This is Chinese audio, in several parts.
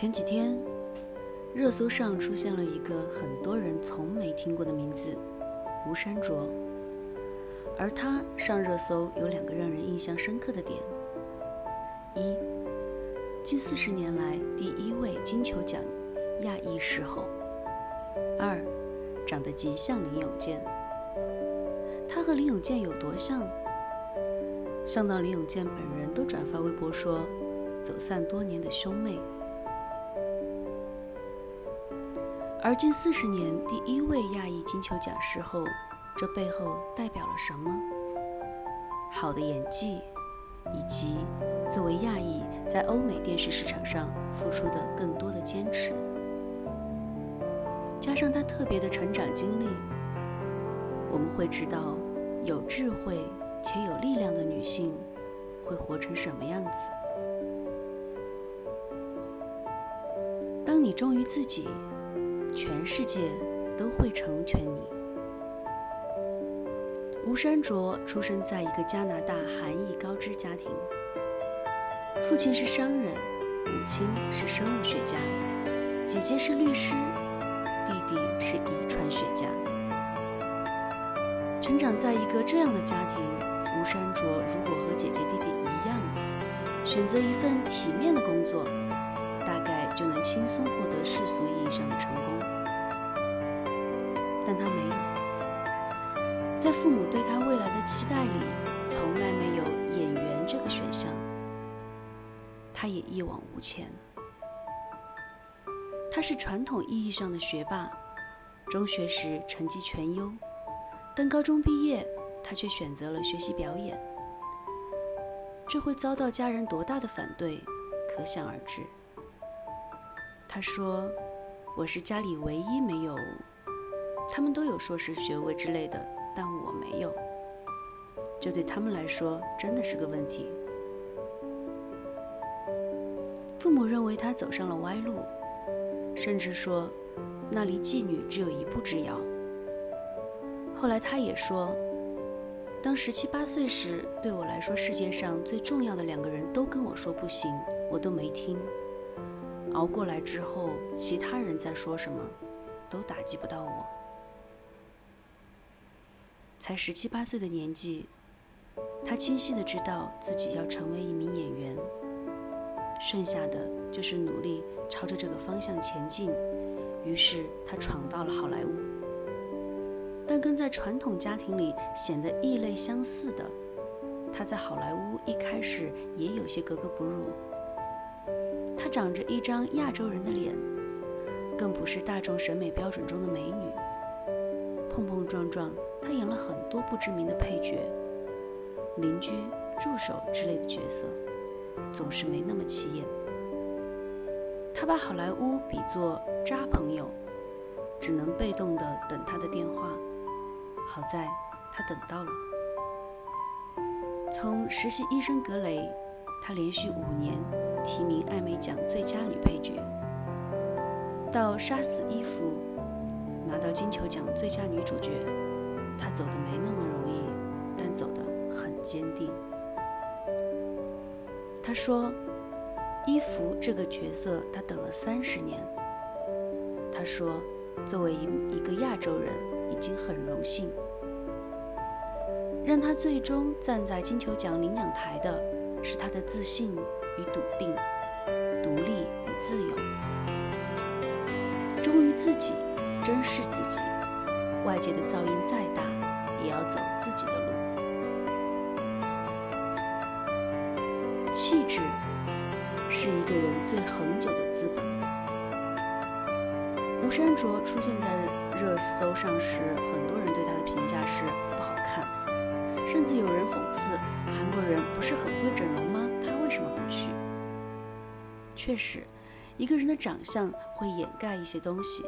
前几天，热搜上出现了一个很多人从没听过的名字——吴珊卓。而他上热搜有两个让人印象深刻的点：一，近四十年来第一位金球奖亚裔视后；二，长得极像林永健。他和林永健有多像？像到林永健本人都转发微博说：“走散多年的兄妹。”而近四十年第一位亚裔金球奖视后，这背后代表了什么？好的演技，以及作为亚裔在欧美电视市场上付出的更多的坚持，加上他特别的成长经历，我们会知道有智慧且有力量的女性会活成什么样子。当你忠于自己。全世界都会成全你。吴山卓出生在一个加拿大韩裔高知家庭，父亲是商人，母亲是生物学家，姐姐是律师，弟弟是遗传学家。成长在一个这样的家庭，吴山卓如果和姐姐弟弟一样，选择一份体面的工作。就能轻松获得世俗意义上的成功，但他没有。在父母对他未来的期待里，从来没有演员这个选项。他也一往无前。他是传统意义上的学霸，中学时成绩全优，但高中毕业，他却选择了学习表演。这会遭到家人多大的反对，可想而知。他说：“我是家里唯一没有，他们都有硕士学位之类的，但我没有。这对他们来说真的是个问题。父母认为他走上了歪路，甚至说那离妓女只有一步之遥。后来他也说，当十七八岁时，对我来说世界上最重要的两个人都跟我说不行，我都没听。”熬过来之后，其他人在说什么，都打击不到我。才十七八岁的年纪，他清晰的知道自己要成为一名演员，剩下的就是努力朝着这个方向前进。于是他闯到了好莱坞，但跟在传统家庭里显得异类相似的，他在好莱坞一开始也有些格格不入。长着一张亚洲人的脸，更不是大众审美标准中的美女。碰碰撞撞，她演了很多不知名的配角、邻居、助手之类的角色，总是没那么起眼。她把好莱坞比作渣朋友，只能被动的等他的电话。好在他等到了。从实习医生格雷，他连续五年。提名艾美奖最佳女配角，到杀死伊芙拿到金球奖最佳女主角，她走的没那么容易，但走得很坚定。她说：“伊芙这个角色，她等了三十年。”她说：“作为一一个亚洲人，已经很荣幸。让她最终站在金球奖领奖台的，是她的自信。”与笃定，独立与自由，忠于自己，珍视自己。外界的噪音再大，也要走自己的路。气质是一个人最恒久的资本。吴珊卓出现在热搜上时，很多人对她的评价是不好看，甚至有人讽刺韩国人不是很会整容吗？他为什么不去？确实，一个人的长相会掩盖一些东西。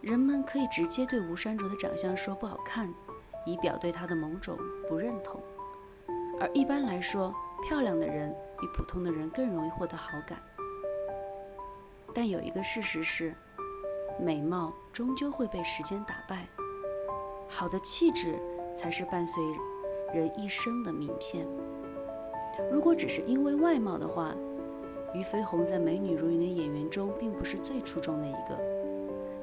人们可以直接对吴山卓的长相说不好看，以表对他的某种不认同。而一般来说，漂亮的人比普通的人更容易获得好感。但有一个事实是，美貌终究会被时间打败，好的气质才是伴随人一生的名片。如果只是因为外貌的话，俞飞鸿在美女如云的演员中并不是最出众的一个，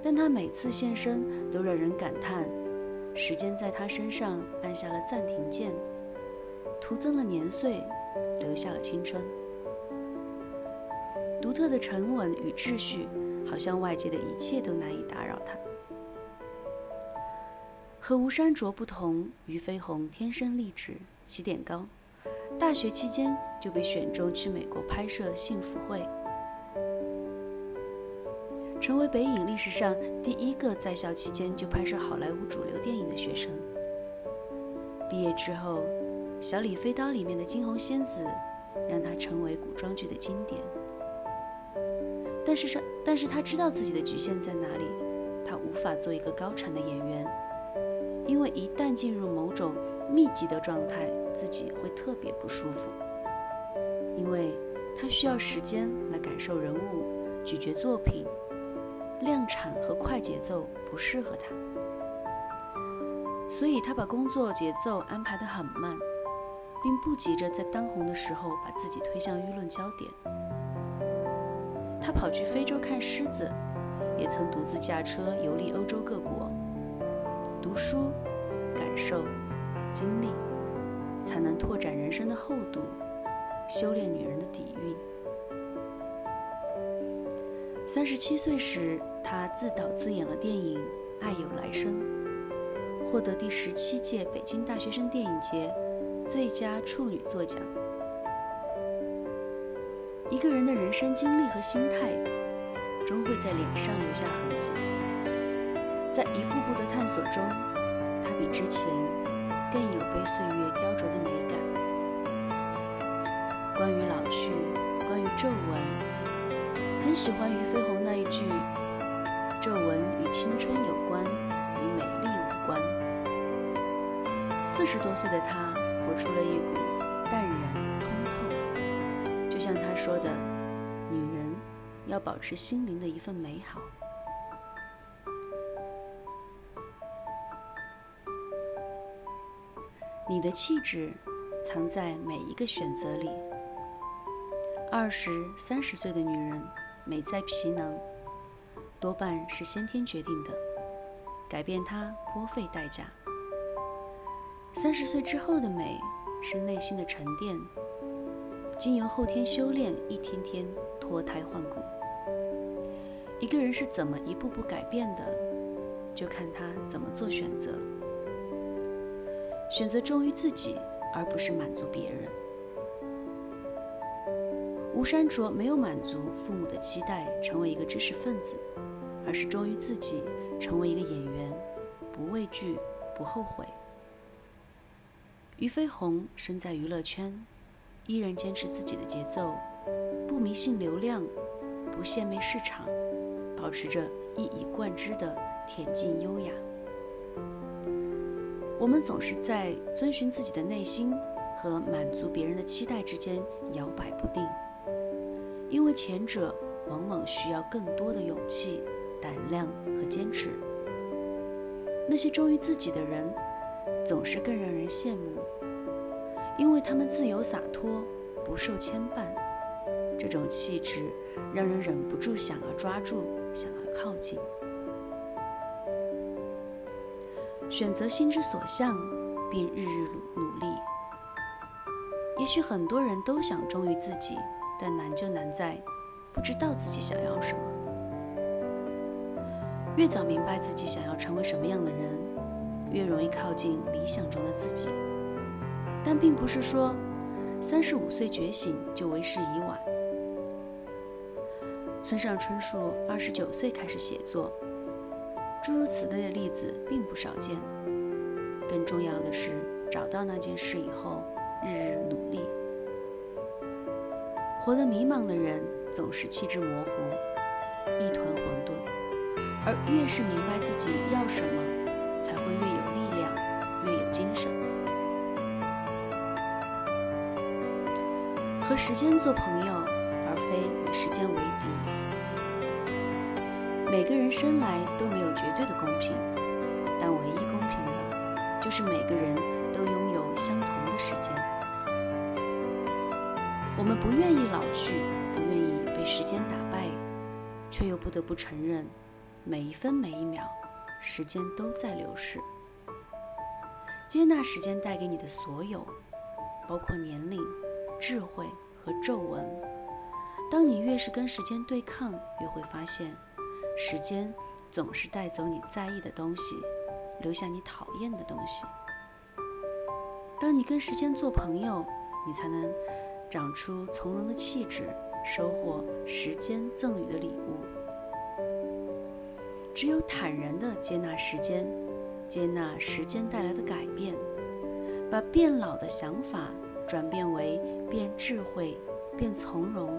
但她每次现身都让人感叹：时间在她身上按下了暂停键，徒增了年岁，留下了青春。独特的沉稳与秩序，好像外界的一切都难以打扰她。和吴珊卓不同，俞飞鸿天生丽质，起点高。大学期间就被选中去美国拍摄《幸福会》，成为北影历史上第一个在校期间就拍摄好莱坞主流电影的学生。毕业之后，《小李飞刀》里面的惊鸿仙子让他成为古装剧的经典。但是，是，但是他知道自己的局限在哪里，他无法做一个高产的演员，因为一旦进入某种密集的状态。自己会特别不舒服，因为他需要时间来感受人物、咀嚼作品，量产和快节奏不适合他，所以他把工作节奏安排得很慢，并不急着在当红的时候把自己推向舆论焦点。他跑去非洲看狮子，也曾独自驾车游历欧洲各国，读书、感受、经历。才能拓展人生的厚度，修炼女人的底蕴。三十七岁时，她自导自演了电影《爱有来生》，获得第十七届北京大学生电影节最佳处女作奖。一个人的人生经历和心态，终会在脸上留下痕迹。在一步步的探索中，她比之前。更有被岁月雕琢的美感。关于老去，关于皱纹，很喜欢俞飞鸿那一句：“皱纹与青春有关，与美丽无关。”四十多岁的他，活出了一股淡然通透，就像他说的：“女人要保持心灵的一份美好。”你的气质藏在每一个选择里。二十三十岁的女人美在皮囊，多半是先天决定的，改变她颇费代价。三十岁之后的美是内心的沉淀，经由后天修炼，一天天脱胎换骨。一个人是怎么一步步改变的，就看他怎么做选择。选择忠于自己，而不是满足别人。吴山卓没有满足父母的期待，成为一个知识分子，而是忠于自己，成为一个演员，不畏惧，不后悔。俞飞鸿身在娱乐圈，依然坚持自己的节奏，不迷信流量，不献媚市场，保持着一以贯之的恬静优雅。我们总是在遵循自己的内心和满足别人的期待之间摇摆不定，因为前者往往需要更多的勇气、胆量和坚持。那些忠于自己的人，总是更让人羡慕，因为他们自由洒脱，不受牵绊。这种气质让人忍不住想要抓住，想要靠近。选择心之所向，并日日努努力。也许很多人都想忠于自己，但难就难在不知道自己想要什么。越早明白自己想要成为什么样的人，越容易靠近理想中的自己。但并不是说三十五岁觉醒就为时已晚。村上春树二十九岁开始写作。诸如此类的例子并不少见。更重要的是，找到那件事以后，日日努力。活得迷茫的人总是气质模糊，一团混沌；而越是明白自己要什么，才会越有力量，越有精神。和时间做朋友，而非与时间为敌。每个人生来都没有绝对的公平，但唯一公平的，就是每个人都拥有相同的时间。我们不愿意老去，不愿意被时间打败，却又不得不承认，每一分每一秒，时间都在流逝。接纳时间带给你的所有，包括年龄、智慧和皱纹。当你越是跟时间对抗，越会发现，时间总是带走你在意的东西，留下你讨厌的东西。当你跟时间做朋友，你才能长出从容的气质，收获时间赠予的礼物。只有坦然地接纳时间。接纳时间带来的改变，把变老的想法转变为变智慧、变从容、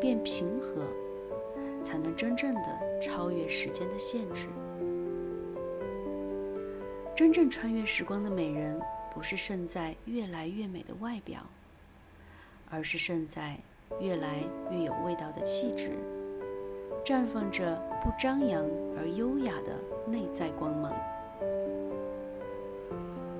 变平和，才能真正的超越时间的限制。真正穿越时光的美人，不是胜在越来越美的外表，而是胜在越来越有味道的气质，绽放着不张扬而优雅的内在光芒。